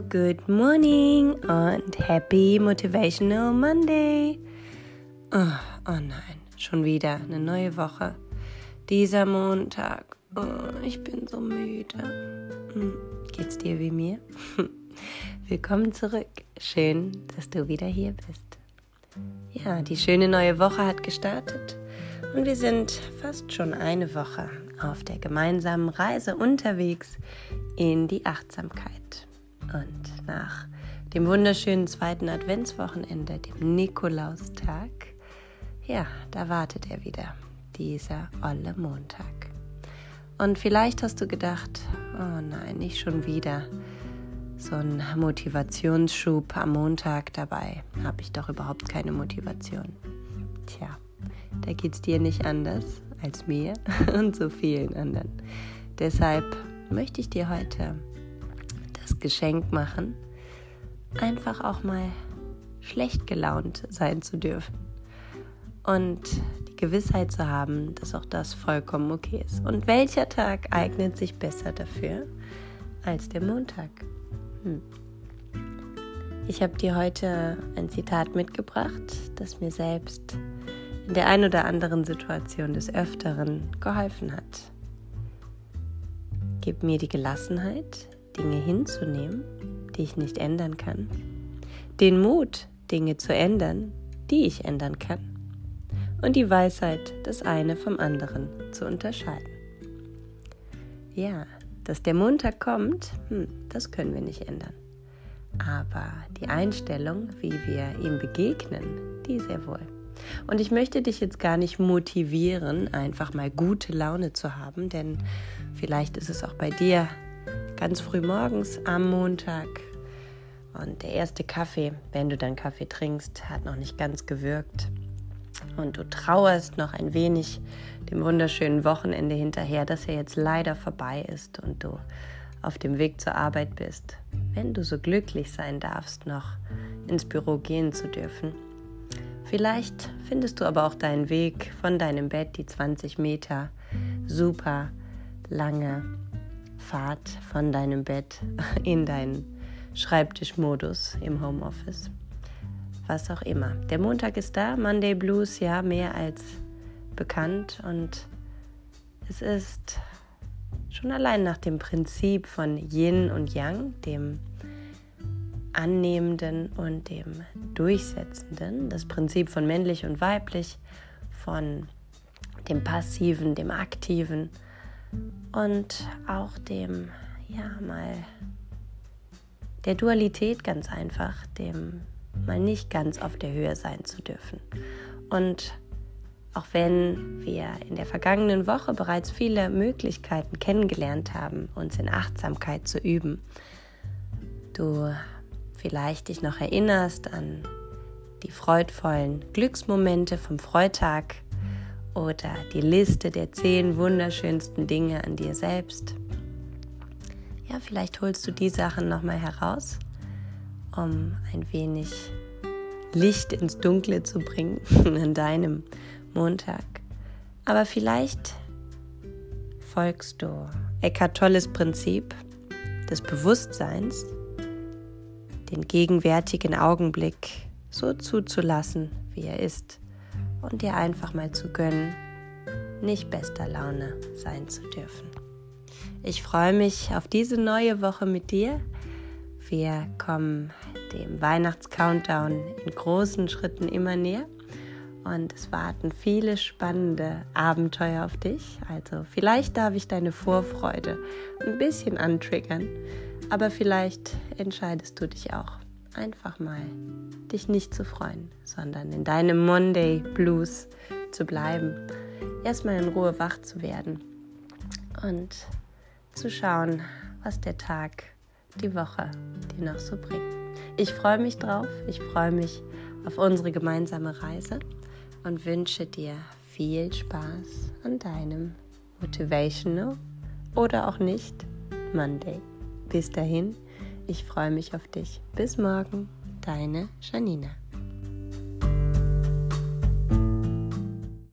Good morning und Happy Motivational Monday. Oh, oh, nein, schon wieder eine neue Woche. Dieser Montag. Oh, ich bin so müde. Hm, geht's dir wie mir? Willkommen zurück. Schön, dass du wieder hier bist. Ja, die schöne neue Woche hat gestartet und wir sind fast schon eine Woche auf der gemeinsamen Reise unterwegs in die Achtsamkeit. Und nach dem wunderschönen zweiten Adventswochenende, dem Nikolaustag, ja, da wartet er wieder, dieser olle Montag. Und vielleicht hast du gedacht, oh nein, nicht schon wieder so ein Motivationsschub am Montag dabei. Habe ich doch überhaupt keine Motivation. Tja, da geht es dir nicht anders als mir und so vielen anderen. Deshalb möchte ich dir heute das Geschenk machen, einfach auch mal schlecht gelaunt sein zu dürfen und die Gewissheit zu haben, dass auch das vollkommen okay ist. Und welcher Tag eignet sich besser dafür als der Montag? Hm. Ich habe dir heute ein Zitat mitgebracht, das mir selbst in der ein oder anderen Situation des Öfteren geholfen hat. Gib mir die Gelassenheit, Dinge hinzunehmen, die ich nicht ändern kann, den Mut, Dinge zu ändern, die ich ändern kann, und die Weisheit, das eine vom anderen zu unterscheiden. Ja, dass der Montag kommt, hm, das können wir nicht ändern. Aber die Einstellung, wie wir ihm begegnen, die sehr wohl. Und ich möchte dich jetzt gar nicht motivieren, einfach mal gute Laune zu haben, denn vielleicht ist es auch bei dir ganz früh morgens am Montag und der erste Kaffee, wenn du dann Kaffee trinkst, hat noch nicht ganz gewirkt. Und du trauerst noch ein wenig dem wunderschönen Wochenende hinterher, das ja jetzt leider vorbei ist und du auf dem Weg zur Arbeit bist. Wenn du so glücklich sein darfst, noch ins Büro gehen zu dürfen, Vielleicht findest du aber auch deinen Weg von deinem Bett, die 20 Meter super lange Fahrt von deinem Bett in deinen Schreibtischmodus im Homeoffice. Was auch immer. Der Montag ist da, Monday Blues, ja, mehr als bekannt und es ist schon allein nach dem Prinzip von Yin und Yang, dem Annehmenden und dem Durchsetzenden, das Prinzip von männlich und weiblich, von dem Passiven, dem Aktiven und auch dem, ja, mal der Dualität ganz einfach, dem mal nicht ganz auf der Höhe sein zu dürfen. Und auch wenn wir in der vergangenen Woche bereits viele Möglichkeiten kennengelernt haben, uns in Achtsamkeit zu üben, du vielleicht dich noch erinnerst an die freudvollen Glücksmomente vom Freitag oder die Liste der zehn wunderschönsten Dinge an dir selbst. Ja, vielleicht holst du die Sachen nochmal heraus, um ein wenig Licht ins Dunkle zu bringen an deinem Montag. Aber vielleicht folgst du Eckhart Tolles Prinzip des Bewusstseins den gegenwärtigen Augenblick so zuzulassen, wie er ist und dir einfach mal zu gönnen, nicht bester Laune sein zu dürfen. Ich freue mich auf diese neue Woche mit dir. Wir kommen dem Weihnachtscountdown in großen Schritten immer näher und es warten viele spannende Abenteuer auf dich. Also vielleicht darf ich deine Vorfreude ein bisschen antriggern aber vielleicht entscheidest du dich auch einfach mal, dich nicht zu freuen, sondern in deinem Monday Blues zu bleiben, erstmal in Ruhe wach zu werden und zu schauen, was der Tag, die Woche dir noch so bringt. Ich freue mich drauf, ich freue mich auf unsere gemeinsame Reise und wünsche dir viel Spaß an deinem Motivational oder auch nicht Monday. Bis dahin, ich freue mich auf dich. Bis morgen, deine Janina.